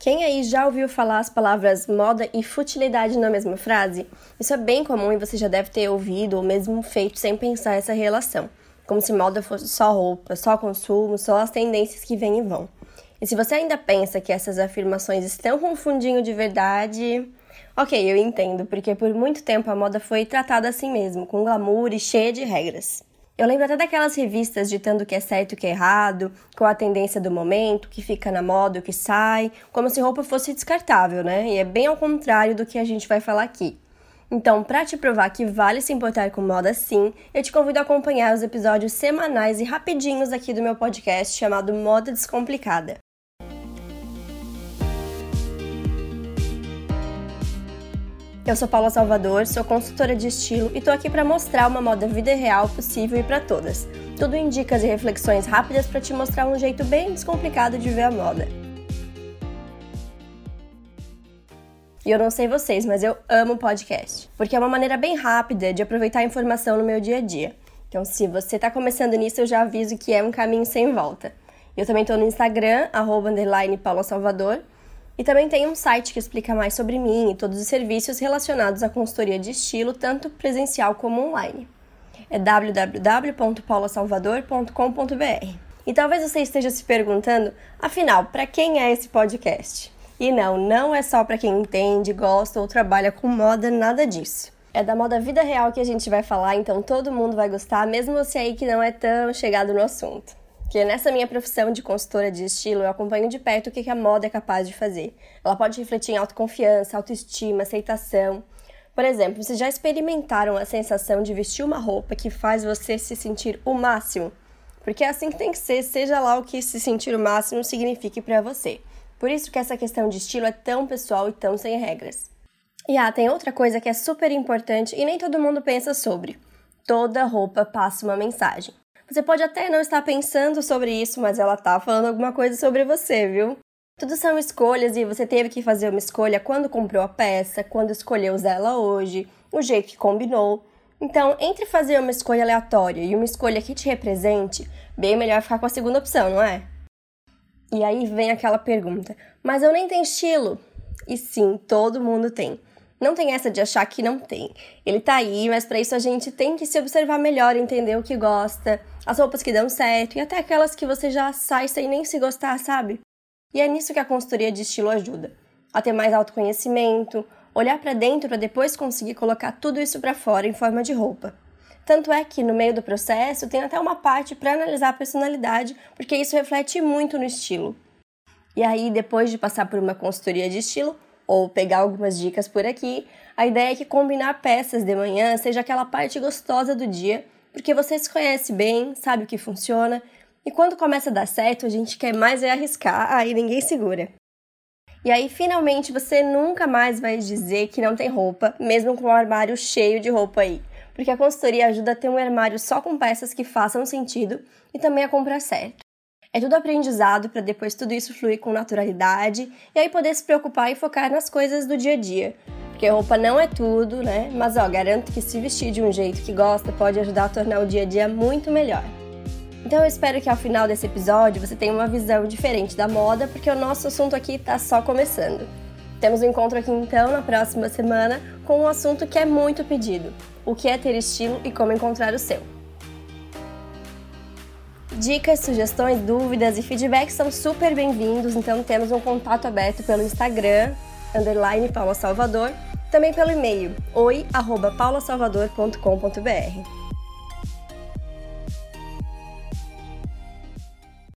Quem aí já ouviu falar as palavras moda e futilidade na mesma frase? Isso é bem comum e você já deve ter ouvido ou mesmo feito sem pensar essa relação. Como se moda fosse só roupa, só consumo, só as tendências que vêm e vão. E se você ainda pensa que essas afirmações estão com um fundinho de verdade, ok, eu entendo, porque por muito tempo a moda foi tratada assim mesmo, com glamour e cheia de regras. Eu lembro até daquelas revistas ditando o que é certo e o que é errado, com a tendência do momento, o que fica na moda, o que sai, como se roupa fosse descartável, né? E é bem ao contrário do que a gente vai falar aqui. Então, para te provar que vale se importar com moda sim, eu te convido a acompanhar os episódios semanais e rapidinhos aqui do meu podcast chamado Moda Descomplicada. Eu sou Paula Salvador, sou consultora de estilo e tô aqui para mostrar uma moda vida real possível e para todas. Tudo em dicas e reflexões rápidas para te mostrar um jeito bem descomplicado de ver a moda. E eu não sei vocês, mas eu amo podcast, porque é uma maneira bem rápida de aproveitar a informação no meu dia a dia. Então, se você está começando nisso, eu já aviso que é um caminho sem volta. Eu também estou no Instagram, arroba Paula Salvador, e também tem um site que explica mais sobre mim e todos os serviços relacionados à consultoria de estilo, tanto presencial como online. É www.paulasalvador.com.br. E talvez você esteja se perguntando, afinal, para quem é esse podcast? E não, não é só para quem entende, gosta ou trabalha com moda, nada disso. É da moda vida real que a gente vai falar, então todo mundo vai gostar, mesmo você aí que não é tão chegado no assunto. Porque nessa minha profissão de consultora de estilo, eu acompanho de perto o que a moda é capaz de fazer. Ela pode refletir em autoconfiança, autoestima, aceitação. Por exemplo, vocês já experimentaram a sensação de vestir uma roupa que faz você se sentir o máximo? Porque é assim que tem que ser, seja lá o que se sentir o máximo signifique para você. Por isso que essa questão de estilo é tão pessoal e tão sem regras. E ah, tem outra coisa que é super importante e nem todo mundo pensa sobre. Toda roupa passa uma mensagem. Você pode até não estar pensando sobre isso, mas ela tá falando alguma coisa sobre você, viu? Tudo são escolhas e você teve que fazer uma escolha quando comprou a peça, quando escolheu usar ela hoje, o jeito que combinou. Então, entre fazer uma escolha aleatória e uma escolha que te represente, bem melhor ficar com a segunda opção, não é? E aí vem aquela pergunta: mas eu nem tenho estilo? E sim, todo mundo tem. Não tem essa de achar que não tem. Ele tá aí, mas para isso a gente tem que se observar melhor, entender o que gosta, as roupas que dão certo e até aquelas que você já sai sem nem se gostar, sabe? E é nisso que a consultoria de estilo ajuda. A ter mais autoconhecimento, olhar para dentro para depois conseguir colocar tudo isso para fora em forma de roupa. Tanto é que no meio do processo tem até uma parte para analisar a personalidade, porque isso reflete muito no estilo. E aí, depois de passar por uma consultoria de estilo, ou pegar algumas dicas por aqui, a ideia é que combinar peças de manhã seja aquela parte gostosa do dia, porque você se conhece bem, sabe o que funciona, e quando começa a dar certo, a gente quer mais é arriscar, aí ninguém segura. E aí, finalmente, você nunca mais vai dizer que não tem roupa, mesmo com um armário cheio de roupa aí. Porque a consultoria ajuda a ter um armário só com peças que façam sentido e também a comprar certo. É tudo aprendizado para depois tudo isso fluir com naturalidade e aí poder se preocupar e focar nas coisas do dia a dia. Porque roupa não é tudo, né? Mas ó, garanto que se vestir de um jeito que gosta pode ajudar a tornar o dia a dia muito melhor. Então eu espero que ao final desse episódio você tenha uma visão diferente da moda, porque o nosso assunto aqui está só começando. Temos um encontro aqui então na próxima semana com um assunto que é muito pedido: o que é ter estilo e como encontrar o seu. Dicas, sugestões, dúvidas e feedbacks são super bem-vindos, então temos um contato aberto pelo Instagram, underline Paula Salvador, também pelo e-mail oi@paulasalvador.com.br.